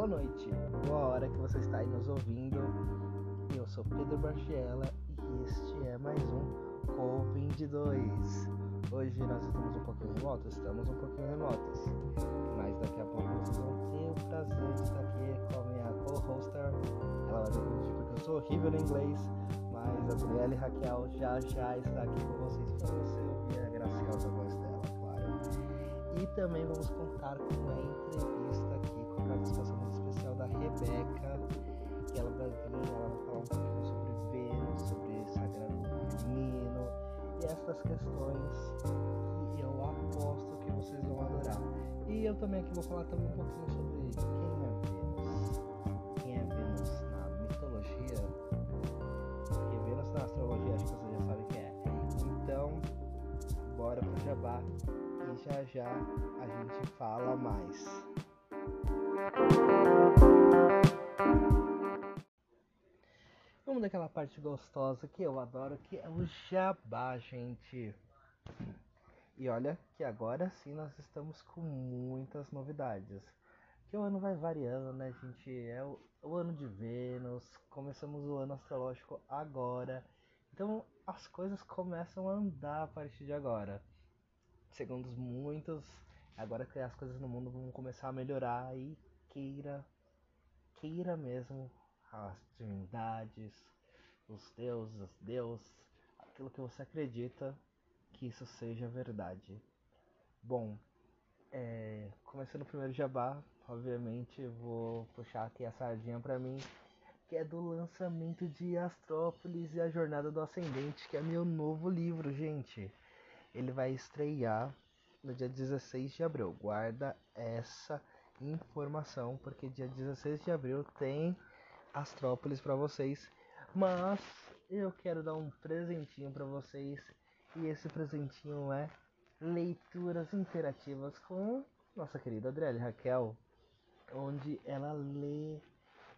boa noite, boa hora que você está aí nos ouvindo. Eu sou Pedro Barchiela e este é mais um Co22. Hoje nós estamos um pouquinho remotos, estamos um pouquinho remotos, mas daqui a pouco vocês vão ter o prazer de estar aqui com a minha co-hoster. Ela vai me porque eu sou horrível no inglês, mas a Adriele Raquel já já está aqui com vocês para você ouvir a graciosa voz dela, claro. E também vamos contar com uma entrevista a participação muito especial da Rebeca, ela vai vir, ela vai falar um pouquinho sobre Vênus, sobre sagrado feminino e essas questões que eu aposto que vocês vão adorar. E eu também aqui vou falar também um pouquinho sobre quem é Vênus. Quem é Vênus na mitologia? Porque Vênus na astrologia acho que você já sabe quem é. Então, bora pro jabá e já já a gente fala mais. Vamos daquela parte gostosa que eu adoro, que é o jabá, gente. E olha que agora sim nós estamos com muitas novidades. Que o ano vai variando, né, gente? É o, o ano de Vênus, começamos o ano astrológico agora. Então as coisas começam a andar a partir de agora. Segundo muitos, agora que as coisas no mundo vão começar a melhorar e queira, queira mesmo as divindades, os deuses, Deus, aquilo que você acredita que isso seja verdade. Bom, é, começando o primeiro jabá, obviamente vou puxar aqui a sardinha para mim, que é do lançamento de Astrópolis e a Jornada do Ascendente, que é meu novo livro, gente. Ele vai estrear no dia 16 de abril. Guarda essa informação, porque dia 16 de abril tem Astrópolis para vocês. Mas eu quero dar um presentinho para vocês e esse presentinho é leituras interativas com nossa querida Adriele Raquel, onde ela lê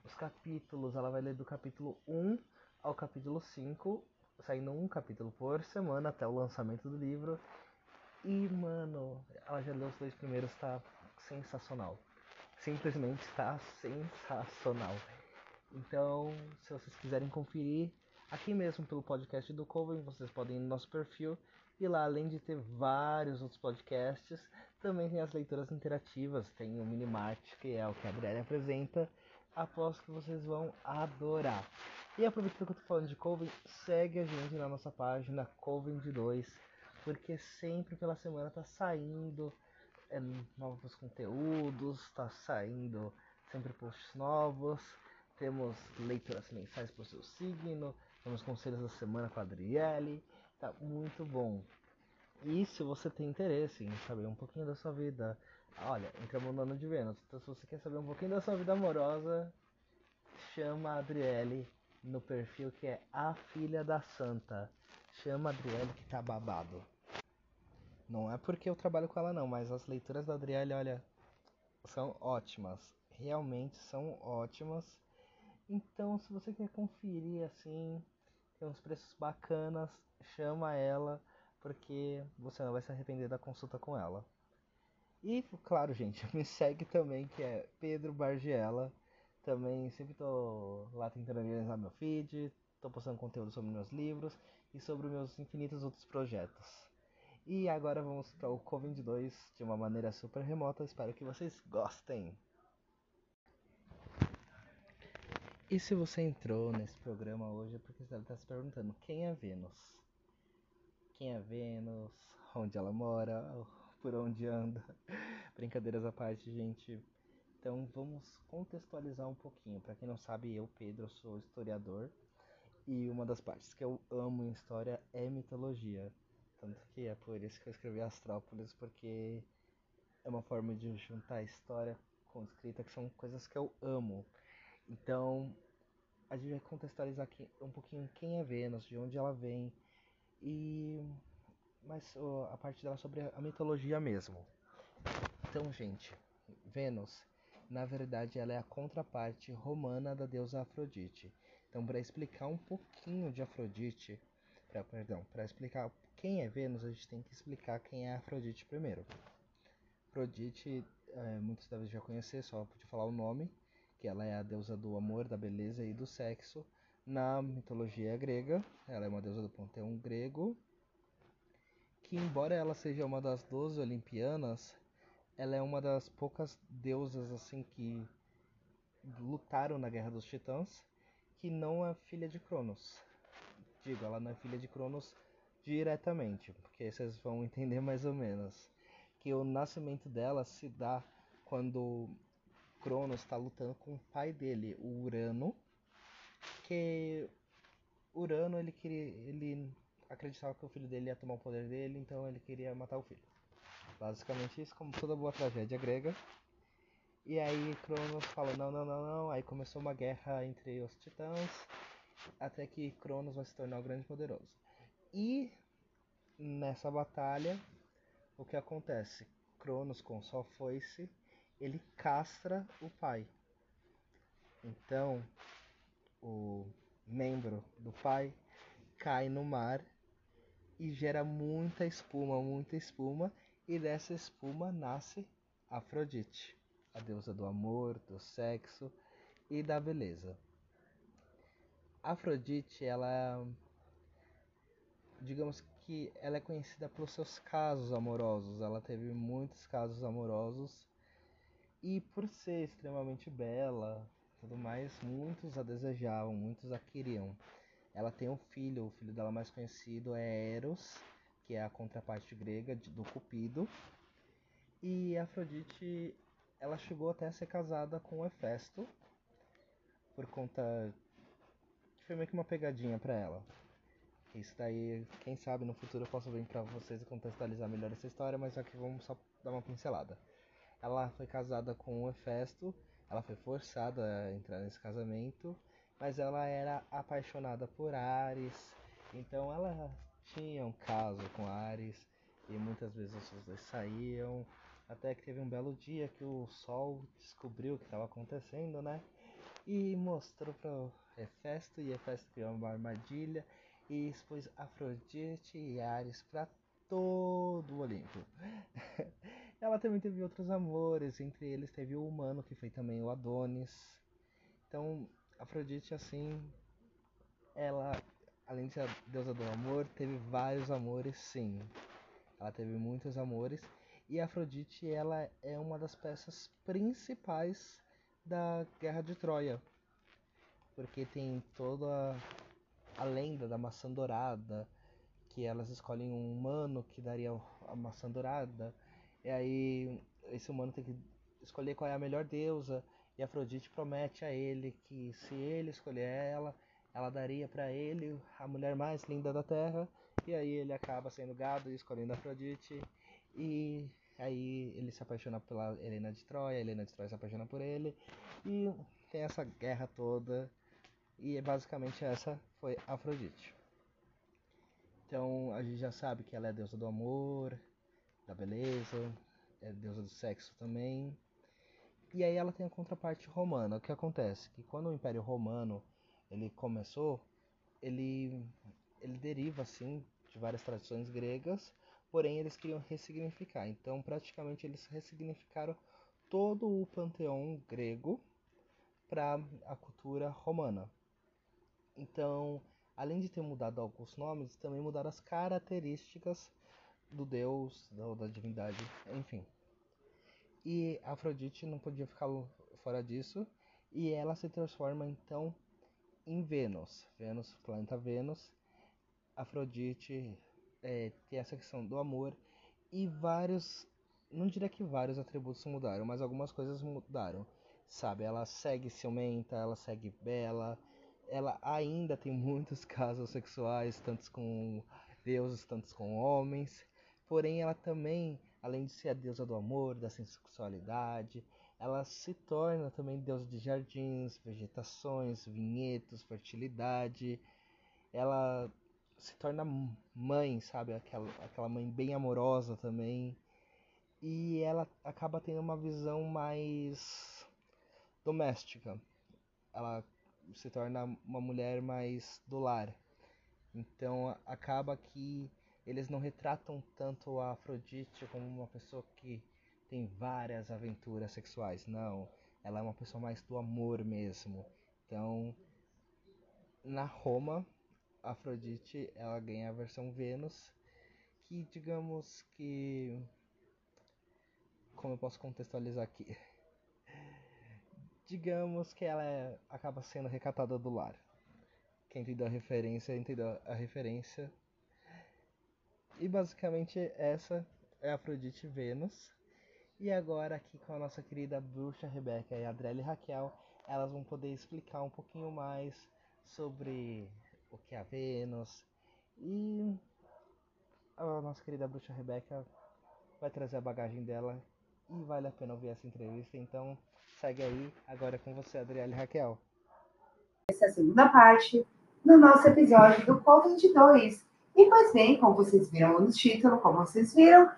os capítulos, ela vai ler do capítulo 1 ao capítulo 5, saindo um capítulo por semana até o lançamento do livro. E mano, ela já leu os dois primeiros, tá sensacional. Simplesmente está sensacional. Então, se vocês quiserem conferir, aqui mesmo pelo podcast do Coven, vocês podem ir no nosso perfil e lá, além de ter vários outros podcasts, também tem as leituras interativas, tem o Minimart, que é o que a Adriana apresenta. Aposto que vocês vão adorar. E aproveitando que eu tô falando de Coven, segue a gente na nossa página Coven de 2, porque sempre pela semana tá saindo é, novos conteúdos, tá saindo sempre posts novos temos leituras mensais para o seu signo, temos conselhos da semana com a Adriele, tá muito bom. E se você tem interesse em saber um pouquinho da sua vida, olha, entramos no ano de Vênus, então se você quer saber um pouquinho da sua vida amorosa, chama a Adriele no perfil que é A Filha da Santa. Chama a Adriele que tá babado. Não é porque eu trabalho com ela não, mas as leituras da Adriele, olha, são ótimas. Realmente são ótimas. Então, se você quer conferir assim, tem uns preços bacanas, chama ela, porque você não vai se arrepender da consulta com ela. E, claro, gente, me segue também, que é Pedro Bargiela. Também sempre tô lá tentando organizar meu feed, tô postando conteúdo sobre meus livros e sobre meus infinitos outros projetos. E agora vamos para o Covid-2 de uma maneira super remota, espero que vocês gostem. E se você entrou nesse programa hoje é porque você estar se perguntando quem é Vênus? Quem é Vênus? Onde ela mora? Por onde anda? Brincadeiras à parte, gente. Então vamos contextualizar um pouquinho. Para quem não sabe, eu, Pedro, sou historiador e uma das partes que eu amo em história é mitologia. Tanto que é por isso que eu escrevi Astrópolis, porque é uma forma de juntar história com escrita, que são coisas que eu amo. Então, a gente vai contextualizar aqui um pouquinho quem é Vênus, de onde ela vem e mas a parte dela sobre a mitologia mesmo. Então, gente, Vênus, na verdade, ela é a contraparte romana da deusa Afrodite. Então, para explicar um pouquinho de Afrodite, pra, perdão, para explicar quem é Vênus, a gente tem que explicar quem é Afrodite primeiro. Afrodite, é, muitos devem já conhecer, só de falar o nome, que ela é a deusa do amor, da beleza e do sexo na mitologia grega. Ela é uma deusa do panteão grego, que embora ela seja uma das 12 olimpianas, ela é uma das poucas deusas assim que lutaram na Guerra dos Titãs, que não é filha de Cronos. Digo, ela não é filha de Cronos diretamente, porque vocês vão entender mais ou menos. Que o nascimento dela se dá quando Cronos está lutando com o pai dele, o Urano, que Urano ele queria, ele acreditava que o filho dele ia tomar o poder dele, então ele queria matar o filho. Basicamente isso, como toda boa tragédia grega. E aí Cronos falou não, não, não, não. Aí começou uma guerra entre os titãs, até que Cronos vai se tornar o grande poderoso. E nessa batalha, o que acontece? Cronos com sua foice, ele castra o pai. Então, o membro do pai cai no mar e gera muita espuma, muita espuma, e dessa espuma nasce Afrodite, a deusa do amor, do sexo e da beleza. Afrodite, ela digamos que ela é conhecida pelos seus casos amorosos. Ela teve muitos casos amorosos e por ser extremamente bela, tudo mais, muitos a desejavam, muitos a queriam. Ela tem um filho, o filho dela mais conhecido é Eros, que é a contraparte grega do Cupido. E Afrodite, ela chegou até a ser casada com Hefesto, por conta que foi meio que uma pegadinha para ela. Isso daí, quem sabe no futuro eu posso vir para vocês e contextualizar melhor essa história, mas aqui vamos só dar uma pincelada. Ela foi casada com o Hefesto ela foi forçada a entrar nesse casamento, mas ela era apaixonada por Ares, então ela tinha um caso com Ares e muitas vezes os dois saíam, até que teve um belo dia que o Sol descobriu o que estava acontecendo, né? E mostrou para Hefesto e Hefesto criou uma armadilha e expôs Afrodite e Ares para todo o Olimpo. Ela também teve outros amores, entre eles teve o humano, que foi também o Adonis. Então, Afrodite, assim, ela, além de ser a deusa do amor, teve vários amores, sim. Ela teve muitos amores. E Afrodite, ela é uma das peças principais da Guerra de Troia. Porque tem toda a lenda da maçã dourada, que elas escolhem um humano que daria a maçã dourada e aí esse humano tem que escolher qual é a melhor deusa. E Afrodite promete a ele que se ele escolher ela, ela daria para ele a mulher mais linda da terra. E aí ele acaba sendo gado e escolhendo Afrodite. E aí ele se apaixona pela Helena de Troia, a Helena de Troia se apaixona por ele. E tem essa guerra toda. E basicamente essa foi Afrodite. Então a gente já sabe que ela é a deusa do amor, da beleza, é deusa do sexo também. E aí ela tem a contraparte romana. O que acontece? Que quando o Império Romano ele começou, ele, ele deriva assim de várias tradições gregas, porém eles queriam ressignificar. Então praticamente eles ressignificaram todo o panteão grego para a cultura romana. Então, além de ter mudado alguns nomes, também mudaram as características do deus, da, da divindade, enfim. E Afrodite não podia ficar fora disso, e ela se transforma então em Vênus. Vênus, planeta Vênus. Afrodite é, tem essa questão do amor e vários, não diria que vários atributos mudaram, mas algumas coisas mudaram. Sabe, ela segue ciumenta, ela segue bela, ela ainda tem muitos casos sexuais, tantos com deuses, tantos com homens. Porém, ela também, além de ser a deusa do amor, da sexualidade, ela se torna também deusa de jardins, vegetações, vinhedos, fertilidade. Ela se torna mãe, sabe? Aquela, aquela mãe bem amorosa também. E ela acaba tendo uma visão mais doméstica. Ela se torna uma mulher mais do lar. Então acaba que eles não retratam tanto a Afrodite como uma pessoa que tem várias aventuras sexuais, não. ela é uma pessoa mais do amor mesmo. Então, na Roma, Afrodite ela ganha a versão Vênus, que digamos que como eu posso contextualizar aqui? Digamos que ela é, acaba sendo recatada do lar. Quem entendeu a referência, entendeu a referência. E basicamente essa é Afrodite Vênus. E agora aqui com a nossa querida bruxa Rebeca e a Adriele Raquel, elas vão poder explicar um pouquinho mais sobre o que é a Vênus. E a nossa querida bruxa Rebeca vai trazer a bagagem dela e vale a pena ouvir essa entrevista. Então segue aí, agora com você, Adriele Raquel. Essa é a segunda parte do nosso episódio do Covid-2. E pois bem, como vocês viram no título, como vocês viram,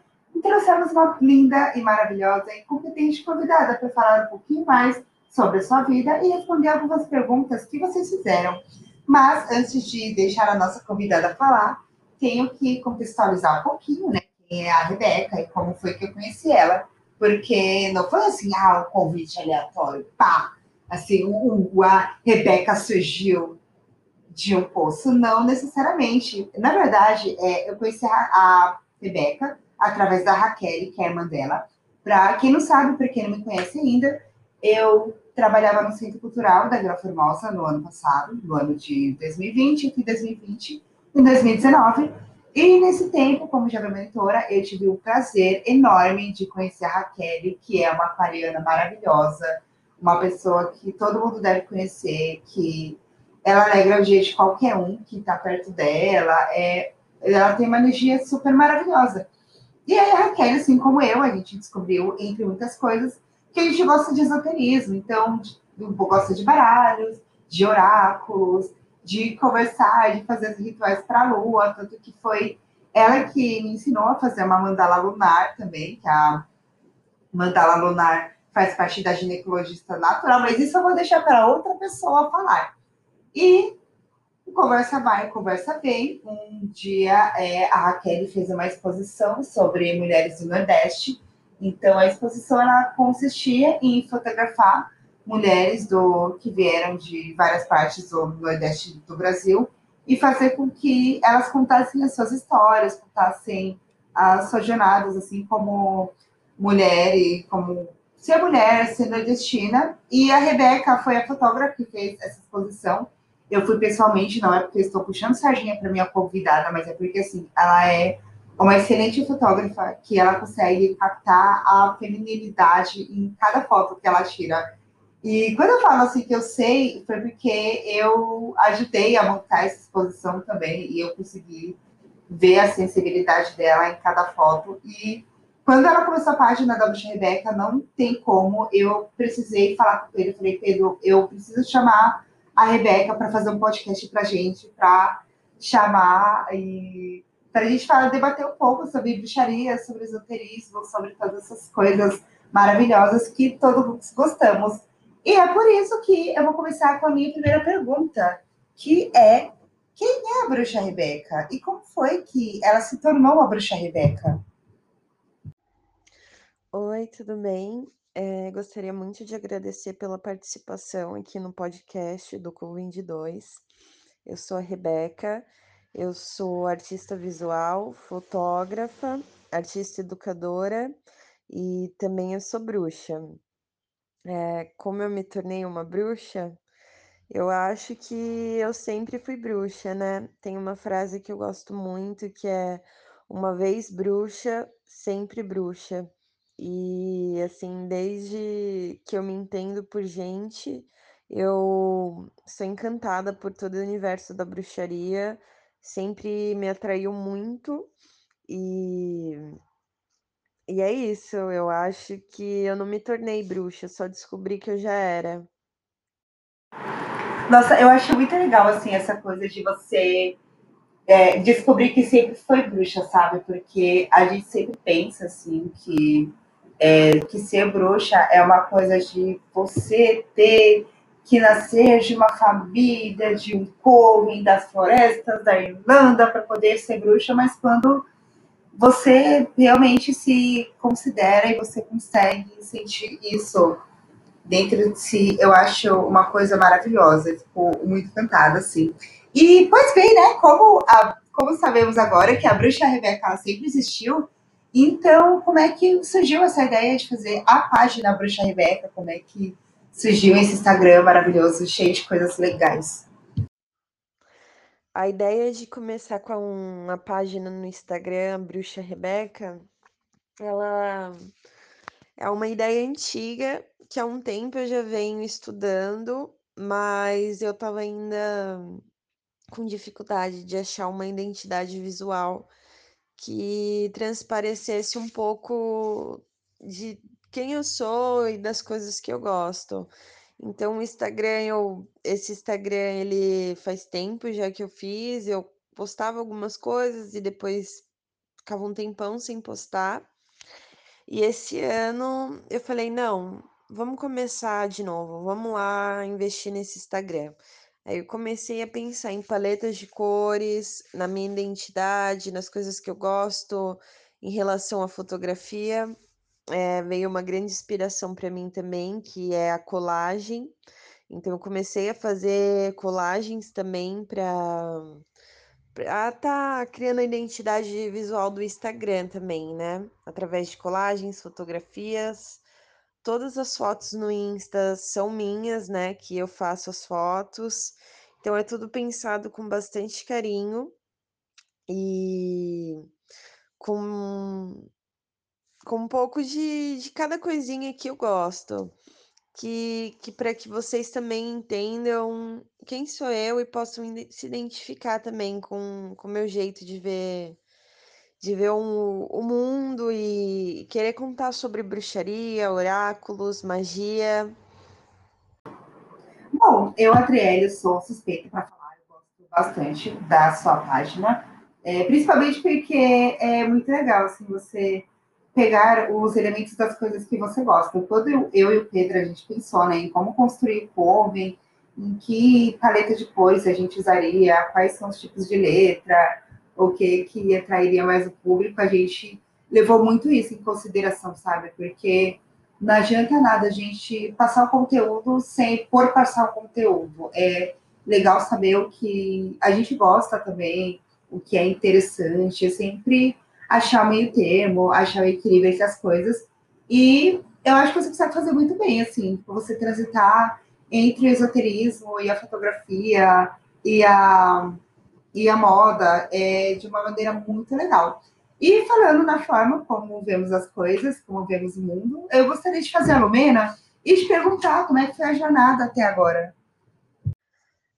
trouxemos uma linda e maravilhosa e competente convidada para falar um pouquinho mais sobre a sua vida e responder algumas perguntas que vocês fizeram. Mas antes de deixar a nossa convidada falar, tenho que contextualizar um pouquinho, né? Quem é a Rebeca e como foi que eu conheci ela. Porque não foi assim, ah, um convite aleatório, pá! Assim, um, a Rebeca surgiu de um poço. Não necessariamente. Na verdade, é, eu conheci a, a Rebeca através da Raquel, que é a irmã dela. Para quem não sabe, para quem não me conhece ainda, eu trabalhava no Centro Cultural da Vila Formosa no ano passado, no ano de 2020, entre 2020 e 2019. E nesse tempo, como jovem mentora, eu tive o prazer enorme de conhecer a Raquel, que é uma aquariana maravilhosa, uma pessoa que todo mundo deve conhecer, que ela alegra o dia de qualquer um que está perto dela, é, ela tem uma energia super maravilhosa. E aí a Raquel, assim como eu, a gente descobriu, entre muitas coisas, que a gente gosta de esoterismo. Então, gosta de baralhos, de oráculos, de conversar, de fazer rituais para a lua. Tanto que foi ela que me ensinou a fazer uma mandala lunar também, que a mandala lunar faz parte da ginecologista natural, mas isso eu vou deixar para outra pessoa falar. E conversa vai, conversa vem. Um dia é, a Raquel fez uma exposição sobre mulheres do Nordeste. Então a exposição ela consistia em fotografar mulheres do que vieram de várias partes do Nordeste do Brasil e fazer com que elas contassem as suas histórias, contassem as suas jornadas, assim como mulher e como ser mulher, ser nordestina. E a Rebeca foi a fotógrafa que fez essa exposição. Eu fui pessoalmente, não é porque estou puxando sardinha para minha convidada, mas é porque assim, ela é uma excelente fotógrafa que ela consegue captar a feminilidade em cada foto que ela tira. E quando eu falo assim que eu sei, foi porque eu ajudei a montar essa exposição também e eu consegui ver a sensibilidade dela em cada foto. E quando ela começou a página da Bruxa Rebeca, não tem como, eu precisei falar com ele. Eu falei, Pedro, eu preciso chamar a Rebeca para fazer um podcast para gente, para chamar e para a gente falar, debater um pouco sobre bruxaria, sobre esoterismo, sobre todas essas coisas maravilhosas que todos gostamos. E é por isso que eu vou começar com a minha primeira pergunta, que é quem é a bruxa Rebeca e como foi que ela se tornou a bruxa Rebeca? Oi, tudo bem? É, gostaria muito de agradecer pela participação aqui no podcast do Covid 2. Eu sou a Rebeca, eu sou artista visual, fotógrafa, artista educadora e também eu sou bruxa. É, como eu me tornei uma bruxa, eu acho que eu sempre fui bruxa, né? Tem uma frase que eu gosto muito que é uma vez bruxa, sempre bruxa. E assim, desde que eu me entendo por gente, eu sou encantada por todo o universo da bruxaria, sempre me atraiu muito e e é isso, eu acho que eu não me tornei bruxa, só descobri que eu já era. Nossa, eu acho muito legal assim essa coisa de você é, descobrir que sempre foi bruxa, sabe? Porque a gente sempre pensa assim que é, que ser bruxa é uma coisa de você ter que nascer de uma família, de um coven das florestas da Irlanda para poder ser bruxa, mas quando você realmente se considera e você consegue sentir isso dentro de si, eu acho uma coisa maravilhosa. Fico muito encantada, assim. E, pois bem, né? Como, a, como sabemos agora que a bruxa Rebeca sempre existiu, então, como é que surgiu essa ideia de fazer a página Bruxa Rebeca? Como é que surgiu esse Instagram maravilhoso, cheio de coisas legais? A ideia de começar com uma página no Instagram, Bruxa Rebeca, ela é uma ideia antiga que há um tempo eu já venho estudando, mas eu estava ainda com dificuldade de achar uma identidade visual que transparecesse um pouco de quem eu sou e das coisas que eu gosto. Então, o Instagram, eu, esse Instagram, ele faz tempo já que eu fiz, eu postava algumas coisas e depois ficava um tempão sem postar. E esse ano eu falei, não, vamos começar de novo, vamos lá investir nesse Instagram. Aí eu comecei a pensar em paletas de cores, na minha identidade, nas coisas que eu gosto em relação à fotografia. É, veio uma grande inspiração para mim também, que é a colagem. Então eu comecei a fazer colagens também para para tá criando a identidade visual do Instagram também, né? Através de colagens, fotografias. Todas as fotos no Insta são minhas, né? Que eu faço as fotos. Então é tudo pensado com bastante carinho e com, com um pouco de, de cada coisinha que eu gosto. Que, que para que vocês também entendam quem sou eu e possam se identificar também com o meu jeito de ver de ver um, o mundo e querer contar sobre bruxaria, oráculos, magia. Bom, eu, Adriele, sou suspeita para falar, eu gosto bastante da sua página, é, principalmente porque é muito legal assim, você pegar os elementos das coisas que você gosta. Quando eu, eu e o Pedro a gente pensou né, em como construir o coven, em que paleta de cores a gente usaria, quais são os tipos de letra, o que que atrairia mais o público, a gente levou muito isso em consideração, sabe? Porque não adianta nada a gente passar o conteúdo sem por passar o conteúdo. É legal saber o que a gente gosta também, o que é interessante, é sempre achar o meio termo, achar o equilíbrio entre as coisas. E eu acho que você consegue fazer muito bem, assim, você transitar entre o esoterismo e a fotografia e a e a moda é, de uma maneira muito legal. E falando na forma como vemos as coisas, como vemos o mundo, eu gostaria de fazer a Lumena e te perguntar como é que foi a jornada até agora.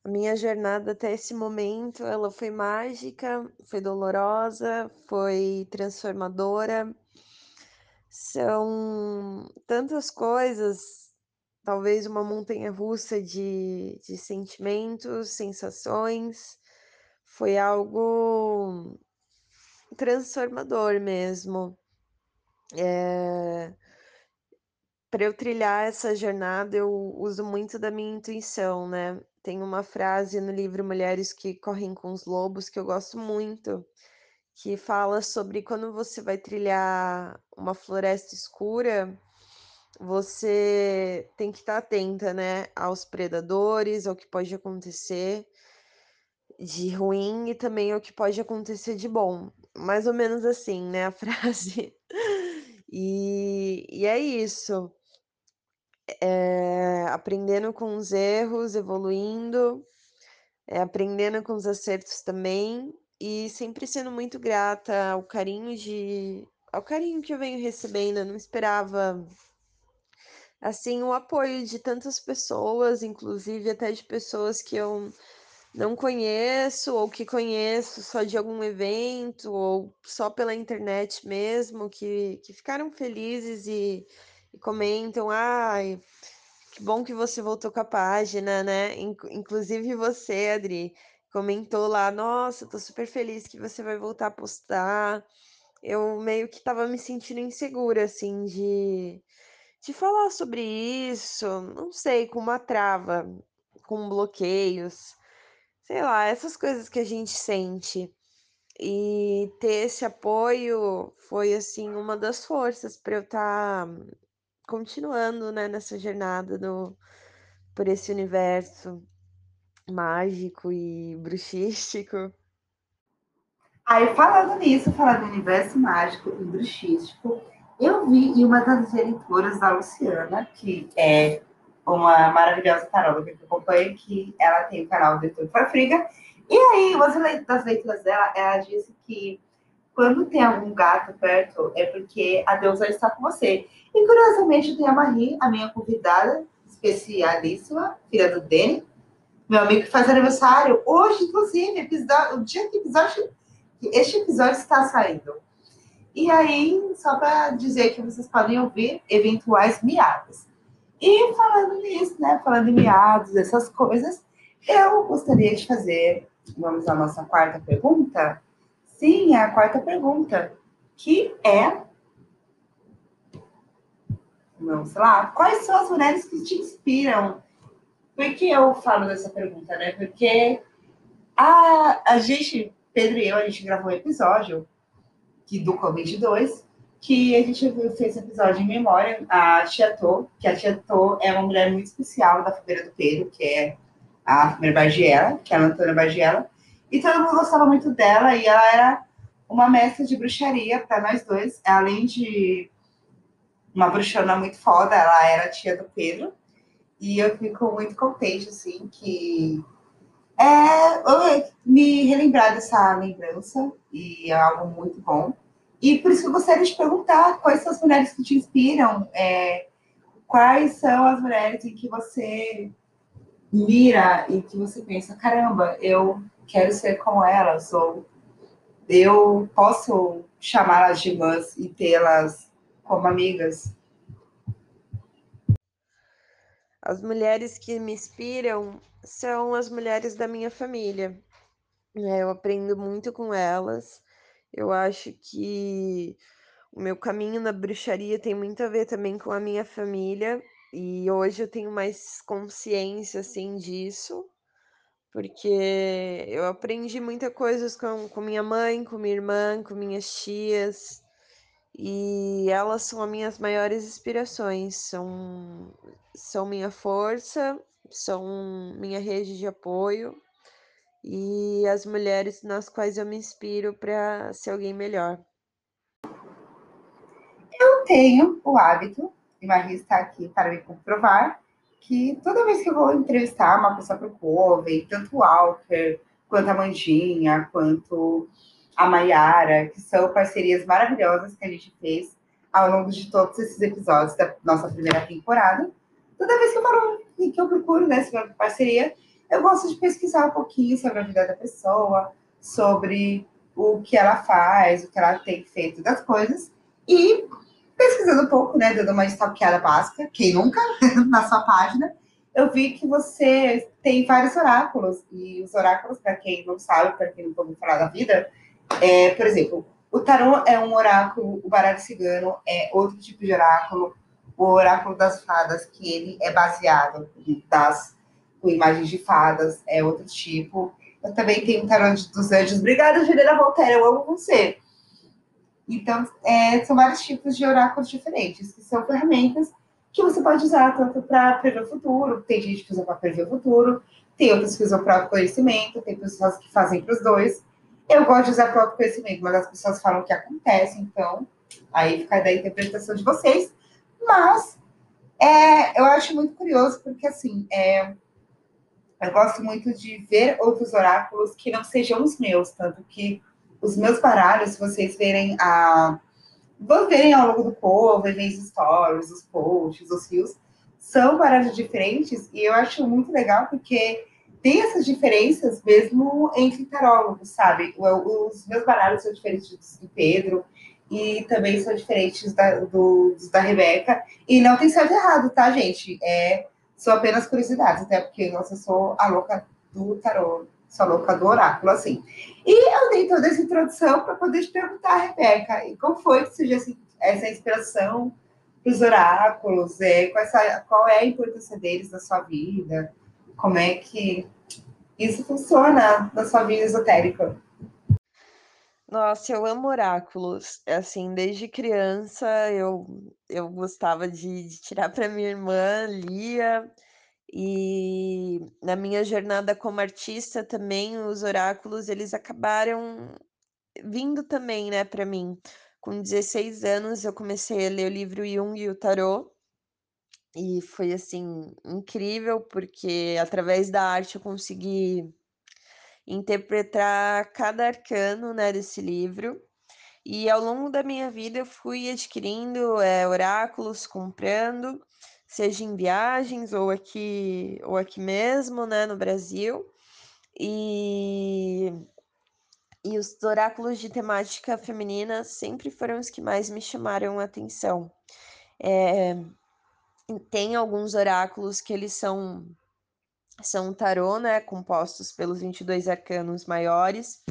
A minha jornada até esse momento, ela foi mágica, foi dolorosa, foi transformadora. São tantas coisas, talvez uma montanha russa de, de sentimentos, sensações foi algo transformador mesmo. É... Para eu trilhar essa jornada, eu uso muito da minha intuição, né? Tem uma frase no livro Mulheres que Correm com os Lobos que eu gosto muito, que fala sobre quando você vai trilhar uma floresta escura, você tem que estar atenta, né, aos predadores, ao que pode acontecer de ruim e também o que pode acontecer de bom. Mais ou menos assim, né, a frase. E, e é isso. É, aprendendo com os erros, evoluindo, é, aprendendo com os acertos também, e sempre sendo muito grata ao carinho de. ao carinho que eu venho recebendo. Eu não esperava assim o apoio de tantas pessoas, inclusive até de pessoas que eu não conheço ou que conheço só de algum evento ou só pela internet mesmo, que, que ficaram felizes e, e comentam, ai, que bom que você voltou com a página, né? Inclusive você, Adri, comentou lá, nossa, tô super feliz que você vai voltar a postar. Eu meio que tava me sentindo insegura, assim, de, de falar sobre isso, não sei, com uma trava, com bloqueios sei lá, essas coisas que a gente sente. E ter esse apoio foi assim uma das forças para eu estar tá continuando né, nessa jornada do, por esse universo mágico e bruxístico. Aí, falando nisso, falando do universo mágico e bruxístico, eu vi em uma das leituras da Luciana, que é uma maravilhosa taróloga que eu acompanho, que ela tem o canal Leitura para Friga, e aí, uma das leituras dela, ela disse que quando tem algum gato perto, é porque a deusa está com você. E curiosamente, tem a Marie, a minha convidada especialíssima, filha do Dani, meu amigo que faz aniversário hoje, inclusive, episódio, o dia que episódio, este episódio está saindo. E aí, só para dizer que vocês podem ouvir eventuais miados. E falando nisso, né, falando em miados, essas coisas, eu gostaria de fazer, vamos à nossa quarta pergunta, Sim, é a quarta pergunta, que é. Vamos lá. Quais são as mulheres que te inspiram? Por que eu falo dessa pergunta, né? Porque a, a gente, Pedro e eu, a gente gravou um episódio que, do Covid-2, que a gente fez um episódio em memória a Tia Tô, que a Tia Tô é uma mulher muito especial da família do Pedro, que é a família Bargiela, que é a Antônia Bargiela, e todo mundo gostava muito dela e ela era uma mestra de bruxaria para nós dois. Além de uma bruxona muito foda, ela era tia do Pedro. E eu fico muito contente, assim, que é me relembrar dessa lembrança e é algo muito bom. E por isso que eu gostaria de perguntar quais são as mulheres que te inspiram, é, quais são as mulheres em que você mira e que você pensa, caramba, eu quero ser como ela, sou eu posso chamá-las de irmãs e tê-las como amigas? As mulheres que me inspiram são as mulheres da minha família. É, eu aprendo muito com elas. Eu acho que o meu caminho na bruxaria tem muito a ver também com a minha família. E hoje eu tenho mais consciência assim disso porque eu aprendi muita coisas com, com minha mãe, com minha irmã, com minhas tias, e elas são as minhas maiores inspirações, são, são minha força, são minha rede de apoio e as mulheres nas quais eu me inspiro para ser alguém melhor. Eu tenho o hábito, e Maria está aqui para me comprovar, que toda vez que eu vou entrevistar uma pessoa para o Coven, tanto o Walker, quanto a Mandinha, quanto a Maiara, que são parcerias maravilhosas que a gente fez ao longo de todos esses episódios da nossa primeira temporada. Toda vez que eu falo que eu procuro né, essa parceria, eu gosto de pesquisar um pouquinho sobre a vida da pessoa, sobre o que ela faz, o que ela tem feito das coisas. E pesquisando um pouco, né, dando uma stalkeada básica, quem nunca, na sua página, eu vi que você tem vários oráculos. E os oráculos, para quem não sabe, para quem não ouviu falar da vida, é, por exemplo, o tarô é um oráculo, o baralho cigano é outro tipo de oráculo, o oráculo das fadas, que ele é baseado das, com imagens de fadas, é outro tipo. Eu também tenho o tarô dos anjos. Obrigada, Juliana Voltaire, eu amo você. Então, é, são vários tipos de oráculos diferentes, que são ferramentas que você pode usar tanto para prever o futuro, tem gente que usa para prever o futuro, tem outras que usam para autoconhecimento, tem pessoas que fazem para os dois. Eu gosto de usar para autoconhecimento, mas as pessoas falam que acontece, então aí fica da interpretação de vocês. Mas é, eu acho muito curioso, porque assim, é, eu gosto muito de ver outros oráculos que não sejam os meus, tanto que os meus baralhos, se vocês verem a. Vão verem ao longo do povo, verem os stories, os posts, os rios, são baralhos diferentes e eu acho muito legal porque tem essas diferenças mesmo entre tarólogos, sabe? Os meus baralhos são diferentes do Pedro e também são diferentes da, do, dos da Rebeca. E não tem certo e errado, tá, gente? É, são apenas curiosidades, até porque nossa, eu sou a louca do tarô sou louca do oráculo, assim. E eu dei toda essa introdução para poder te perguntar, Rebeca, e como foi que surgiu essa inspiração para os oráculos? É, qual, essa, qual é a importância deles na sua vida? Como é que isso funciona na sua vida esotérica? Nossa, eu amo oráculos. Assim, desde criança eu, eu gostava de, de tirar para minha irmã, lia. E na minha jornada como artista também, os oráculos, eles acabaram vindo também, né, para mim. Com 16 anos, eu comecei a ler o livro Jung e o Tarot. E foi assim incrível, porque através da arte eu consegui interpretar cada arcano, né, desse livro. E ao longo da minha vida eu fui adquirindo é, oráculos, comprando, seja em viagens ou aqui ou aqui mesmo, né, no Brasil. E e os oráculos de temática feminina sempre foram os que mais me chamaram a atenção. É, tem alguns oráculos que eles são são tarô, né, compostos pelos 22 arcanos maiores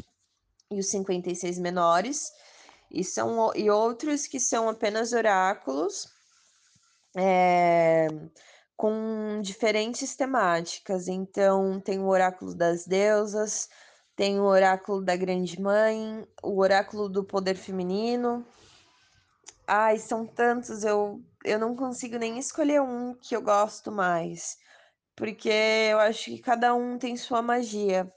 e os 56 menores, e são e outros que são apenas oráculos é, com diferentes temáticas. Então, tem o oráculo das deusas, tem o oráculo da grande mãe, o oráculo do poder feminino. Ai, são tantos, eu, eu não consigo nem escolher um que eu gosto mais, porque eu acho que cada um tem sua magia.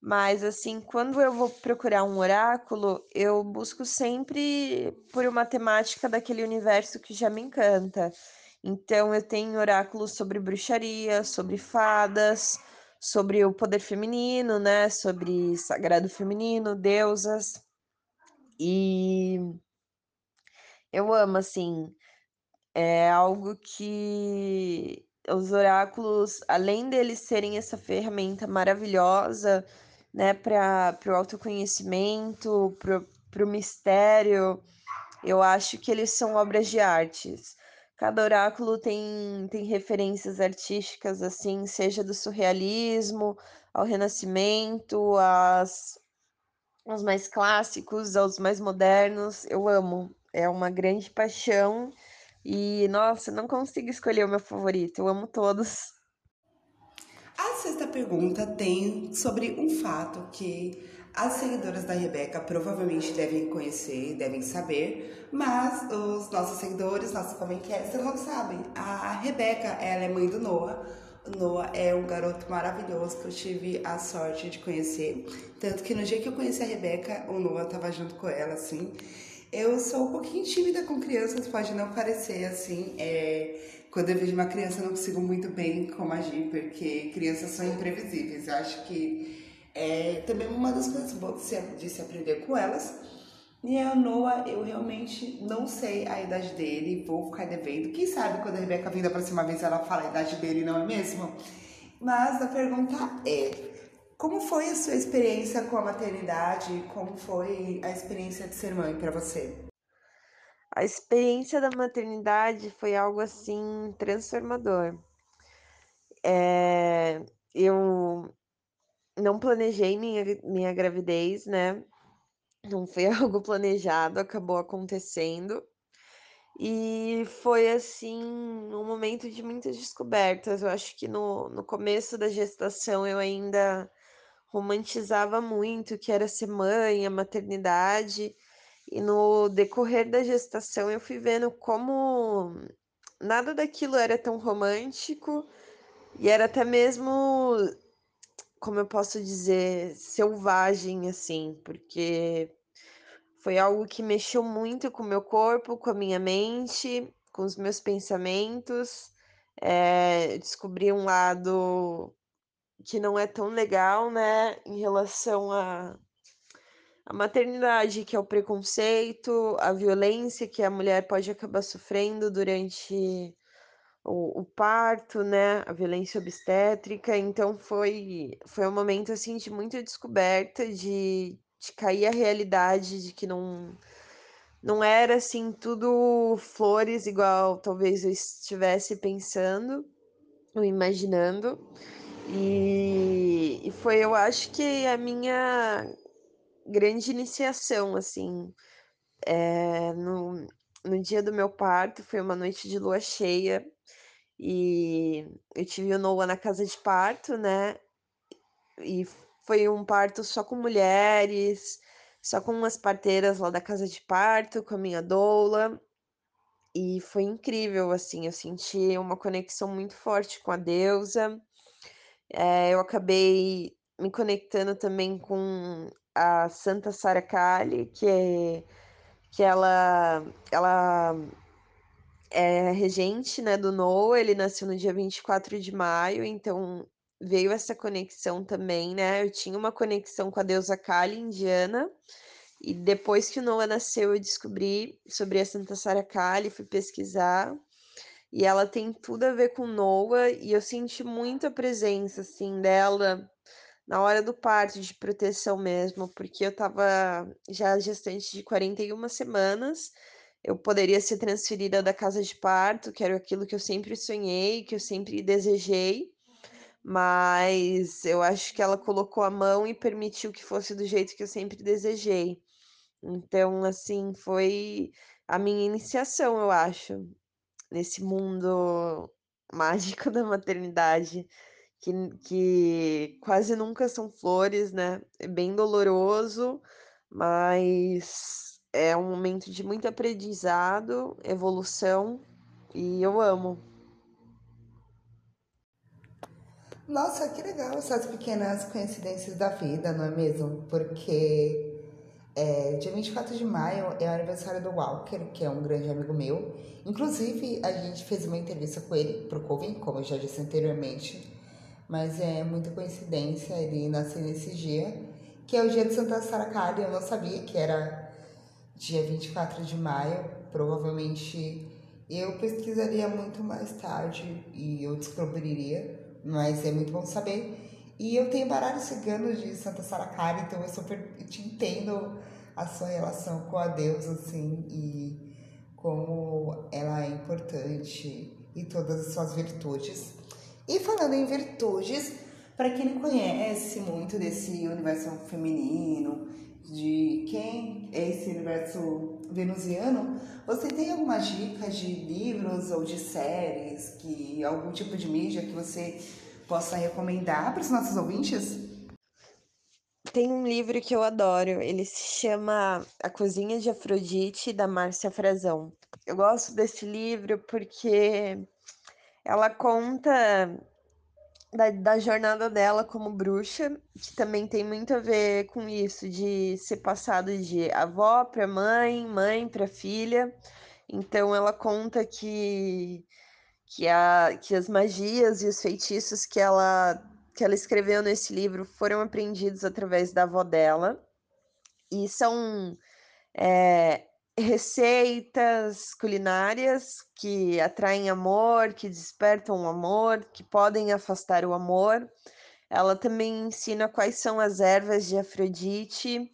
Mas assim, quando eu vou procurar um oráculo, eu busco sempre por uma temática daquele universo que já me encanta. Então eu tenho oráculos sobre bruxaria, sobre fadas, sobre o poder feminino, né? Sobre sagrado feminino, deusas. E eu amo, assim, é algo que os oráculos, além deles serem essa ferramenta maravilhosa, né, para o autoconhecimento, para o mistério, eu acho que eles são obras de artes. Cada oráculo tem, tem referências artísticas, assim, seja do surrealismo ao renascimento, às, aos mais clássicos, aos mais modernos. Eu amo, é uma grande paixão. E, nossa, não consigo escolher o meu favorito, eu amo todos. A sexta pergunta tem sobre um fato que as seguidoras da Rebeca provavelmente devem conhecer, devem saber, mas os nossos seguidores, nossos comentários não sabem. A Rebeca, ela é mãe do Noah. O Noah é um garoto maravilhoso que eu tive a sorte de conhecer. Tanto que no dia que eu conheci a Rebeca, o Noah tava junto com ela, assim. Eu sou um pouquinho tímida com crianças, pode não parecer assim. É quando eu vejo uma criança, eu não consigo muito bem como agir, porque crianças são imprevisíveis. Eu acho que é também uma das coisas boas de se, de se aprender com elas. E a Noah, eu realmente não sei a idade dele, vou ficar devendo. Quem sabe quando a Rebeca vir da próxima vez ela fala a idade dele, não é mesmo? Mas a pergunta é: como foi a sua experiência com a maternidade? Como foi a experiência de ser mãe para você? A experiência da maternidade foi algo assim transformador. É, eu não planejei minha, minha gravidez, né? Não foi algo planejado, acabou acontecendo. E foi assim um momento de muitas descobertas. Eu acho que no, no começo da gestação eu ainda romantizava muito que era ser mãe, a maternidade. E no decorrer da gestação eu fui vendo como nada daquilo era tão romântico e era até mesmo, como eu posso dizer, selvagem, assim, porque foi algo que mexeu muito com o meu corpo, com a minha mente, com os meus pensamentos. É, descobri um lado que não é tão legal, né, em relação a a maternidade, que é o preconceito, a violência que a mulher pode acabar sofrendo durante o, o, parto, né? A violência obstétrica. Então foi, foi um momento assim de muita descoberta, de, de cair a realidade de que não não era assim tudo flores igual talvez eu estivesse pensando ou imaginando. E, e foi, eu acho que a minha grande iniciação, assim. É, no, no dia do meu parto, foi uma noite de lua cheia, e eu tive o Noah na casa de parto, né? E foi um parto só com mulheres, só com umas parteiras lá da casa de parto, com a minha doula. E foi incrível, assim, eu senti uma conexão muito forte com a deusa. É, eu acabei me conectando também com a Santa Sara Kali, que é que ela ela é regente, né, do Noah, ele nasceu no dia 24 de maio, então veio essa conexão também, né? Eu tinha uma conexão com a deusa Kali indiana, e depois que o Noah nasceu, eu descobri sobre a Santa Sara Kali, fui pesquisar, e ela tem tudo a ver com Noah, e eu senti muita presença, assim, dela na hora do parto, de proteção mesmo, porque eu tava já gestante de 41 semanas, eu poderia ser transferida da casa de parto, que era aquilo que eu sempre sonhei, que eu sempre desejei, mas eu acho que ela colocou a mão e permitiu que fosse do jeito que eu sempre desejei. Então, assim, foi a minha iniciação, eu acho, nesse mundo mágico da maternidade, que, que quase nunca são flores, né? É bem doloroso, mas é um momento de muito aprendizado, evolução e eu amo. Nossa, que legal essas pequenas coincidências da vida, não é mesmo? Porque é, dia 24 de maio é o aniversário do Walker, que é um grande amigo meu. Inclusive, a gente fez uma entrevista com ele pro Coven, como eu já disse anteriormente. Mas é muita coincidência ele nascer nesse dia, que é o dia de Santa Sara Kali. Eu não sabia que era dia 24 de maio, provavelmente eu pesquisaria muito mais tarde e eu descobriria, mas é muito bom saber. E eu tenho baralho cigano de Santa Saracari, então eu super te entendo a sua relação com a deusa, assim, e como ela é importante e todas as suas virtudes. E falando em virtudes, para quem não conhece muito desse universo feminino de quem é esse universo venusiano, você tem alguma dica de livros ou de séries, que algum tipo de mídia que você possa recomendar para os nossos ouvintes? Tem um livro que eu adoro, ele se chama A Cozinha de Afrodite, da Márcia Frazão. Eu gosto desse livro porque ela conta da, da jornada dela como bruxa, que também tem muito a ver com isso, de ser passado de avó para mãe, mãe para filha. Então ela conta que, que, a, que as magias e os feitiços que ela, que ela escreveu nesse livro foram aprendidos através da avó dela. E são é, receitas culinárias que atraem amor, que despertam o amor, que podem afastar o amor. Ela também ensina quais são as ervas de Afrodite,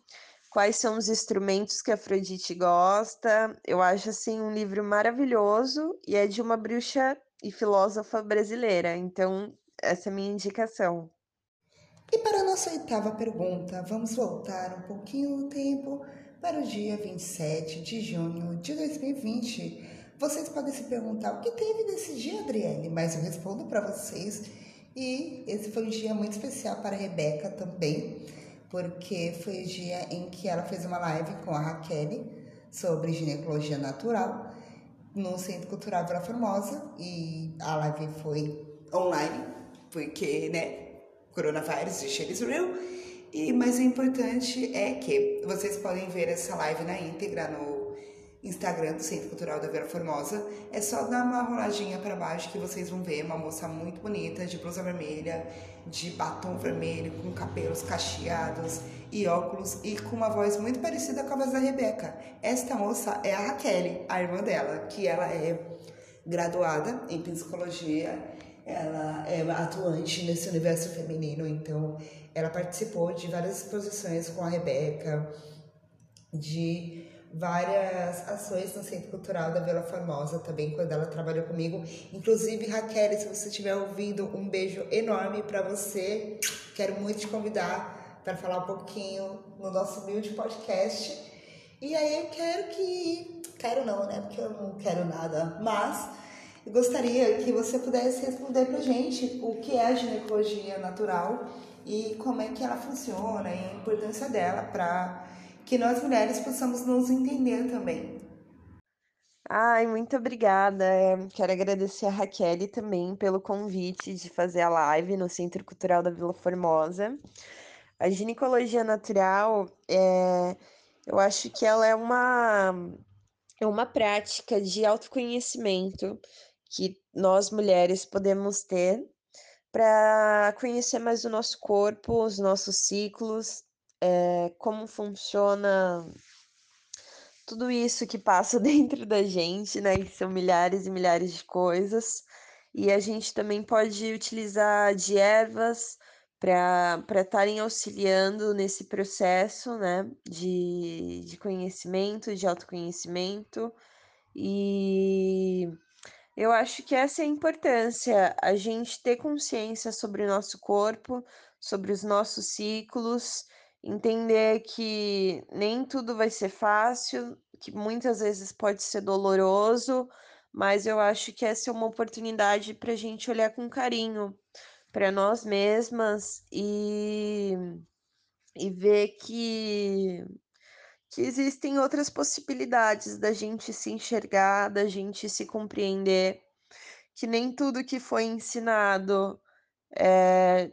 quais são os instrumentos que Afrodite gosta. Eu acho assim um livro maravilhoso e é de uma bruxa e filósofa brasileira. Então, essa é a minha indicação. E para a nossa oitava pergunta, vamos voltar um pouquinho no tempo para o dia 27 de junho de 2020. Vocês podem se perguntar o que teve nesse dia, Adriele, mas eu respondo para vocês. E esse foi um dia muito especial para a Rebeca também, porque foi o dia em que ela fez uma live com a Raquel sobre ginecologia natural no Centro Cultural Vila Formosa e a live foi online, porque, né, coronavírus, de real. E, mas o importante é que vocês podem ver essa live na íntegra no Instagram do Centro Cultural da Vera Formosa. É só dar uma roladinha para baixo que vocês vão ver uma moça muito bonita, de blusa vermelha, de batom vermelho, com cabelos cacheados e óculos e com uma voz muito parecida com a voz da Rebeca. Esta moça é a Raquel, a irmã dela, que ela é graduada em psicologia, ela é atuante nesse universo feminino, então ela participou de várias exposições com a Rebeca, de várias ações no Centro Cultural da Vila Formosa também, quando ela trabalhou comigo. Inclusive, Raquel, se você estiver ouvindo, um beijo enorme para você. Quero muito te convidar para falar um pouquinho no nosso humilde podcast. E aí eu quero que. Quero não, né? Porque eu não quero nada. Mas eu gostaria que você pudesse responder pra gente o que é a ginecologia natural e como é que ela funciona e a importância dela para que nós mulheres possamos nos entender também. Ai, muito obrigada. Quero agradecer a Raquel também pelo convite de fazer a live no Centro Cultural da Vila Formosa. A ginecologia natural, é, eu acho que ela é uma, é uma prática de autoconhecimento que nós mulheres podemos ter para conhecer mais o nosso corpo, os nossos ciclos, é, como funciona tudo isso que passa dentro da gente, né? Que são milhares e milhares de coisas. E a gente também pode utilizar de ervas para estarem auxiliando nesse processo, né? De, de conhecimento, de autoconhecimento. E eu acho que essa é a importância, a gente ter consciência sobre o nosso corpo, sobre os nossos ciclos, entender que nem tudo vai ser fácil, que muitas vezes pode ser doloroso, mas eu acho que essa é uma oportunidade para a gente olhar com carinho para nós mesmas e, e ver que, que existem outras possibilidades da gente se enxergar, da gente se compreender, que nem tudo que foi ensinado é,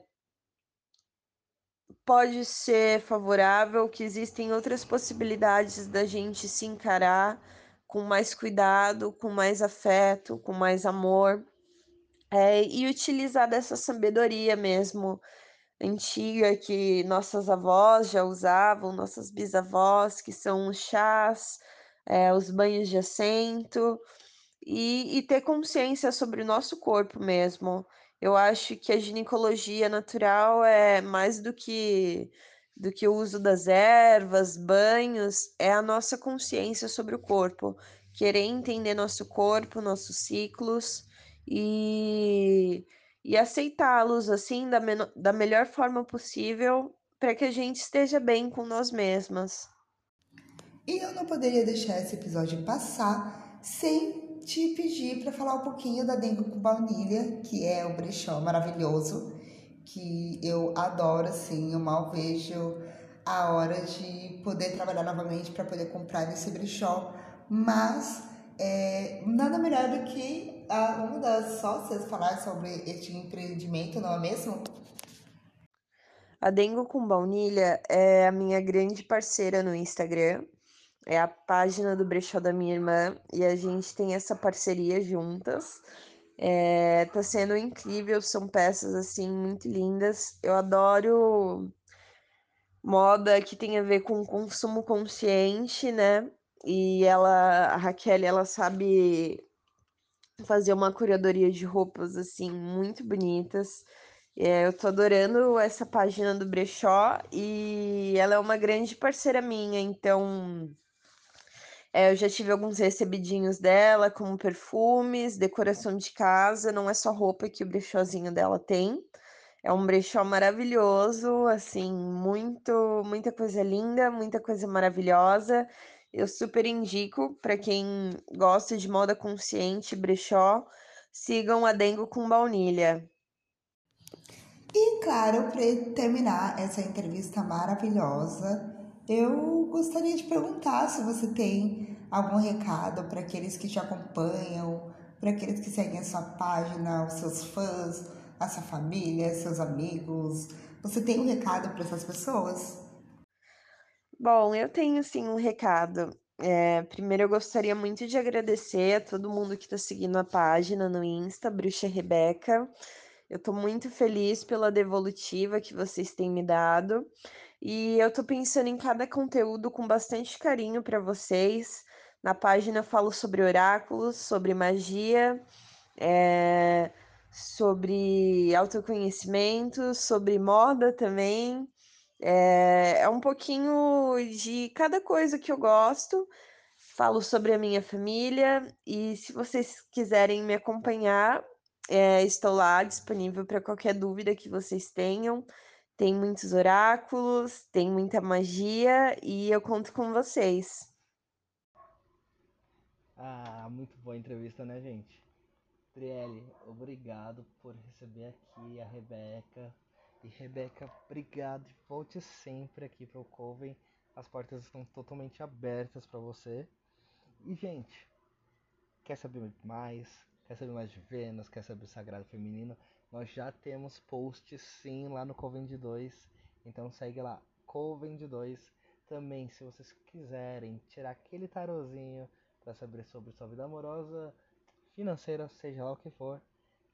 pode ser favorável, que existem outras possibilidades da gente se encarar com mais cuidado, com mais afeto, com mais amor, é, e utilizar dessa sabedoria mesmo antiga que nossas avós já usavam, nossas bisavós, que são os chás, é, os banhos de assento, e, e ter consciência sobre o nosso corpo mesmo. Eu acho que a ginecologia natural é mais do que do que o uso das ervas, banhos, é a nossa consciência sobre o corpo, querer entender nosso corpo, nossos ciclos e, e aceitá-los assim da, da melhor forma possível para que a gente esteja bem com nós mesmas. E eu não poderia deixar esse episódio passar sem te pedir para falar um pouquinho da Dengo com Baunilha, que é o brechó maravilhoso, que eu adoro, assim, eu mal vejo a hora de poder trabalhar novamente para poder comprar esse brechó, mas é, nada melhor do que a, uma das sócias falar sobre este empreendimento, não é mesmo? A Dengo com Baunilha é a minha grande parceira no Instagram é a página do brechó da minha irmã e a gente tem essa parceria juntas. É, tá sendo incrível, são peças assim muito lindas. Eu adoro moda que tem a ver com consumo consciente, né? E ela, a Raquel, ela sabe fazer uma curadoria de roupas assim muito bonitas. É, eu tô adorando essa página do brechó e ela é uma grande parceira minha, então é, eu já tive alguns recebidinhos dela, como perfumes, decoração de casa. Não é só roupa que o brechózinho dela tem. É um brechó maravilhoso, assim, muito, muita coisa linda, muita coisa maravilhosa. Eu super indico para quem gosta de moda consciente, brechó, sigam a Dengo com baunilha. E claro, para terminar essa entrevista maravilhosa, eu gostaria de perguntar se você tem algum recado para aqueles que te acompanham, para aqueles que seguem a sua página, os seus fãs, a sua família, seus amigos. Você tem um recado para essas pessoas? Bom, eu tenho sim um recado. É, primeiro, eu gostaria muito de agradecer a todo mundo que está seguindo a página no Insta, Bruxa Rebeca. Eu estou muito feliz pela devolutiva que vocês têm me dado. E eu tô pensando em cada conteúdo com bastante carinho para vocês. Na página eu falo sobre oráculos, sobre magia, é, sobre autoconhecimento, sobre moda também. É, é um pouquinho de cada coisa que eu gosto. Falo sobre a minha família e se vocês quiserem me acompanhar, é, estou lá disponível para qualquer dúvida que vocês tenham. Tem muitos oráculos, tem muita magia e eu conto com vocês. Ah, muito boa entrevista, né, gente? Trielle, obrigado por receber aqui a Rebeca. E Rebeca, obrigado e volte sempre aqui para o Coven. As portas estão totalmente abertas para você. E, gente, quer saber mais? Quer saber mais de Vênus? Quer saber do Sagrado Feminino? Nós já temos posts sim lá no Covend 2. Então segue lá, Covend 2. Também, se vocês quiserem tirar aquele tarozinho para saber sobre sua vida amorosa, financeira, seja lá o que for.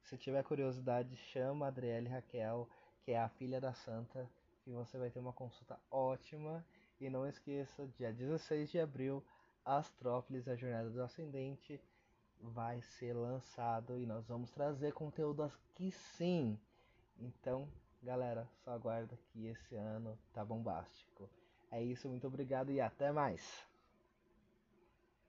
Se tiver curiosidade, chama a Adriele Raquel, que é a filha da Santa, que você vai ter uma consulta ótima. E não esqueça, dia 16 de abril, Astrópolis, a Jornada do Ascendente, vai ser lançado e nós vamos trazer conteúdo aqui sim. Então, galera, só aguarda que esse ano tá bombástico. É isso, muito obrigado e até mais!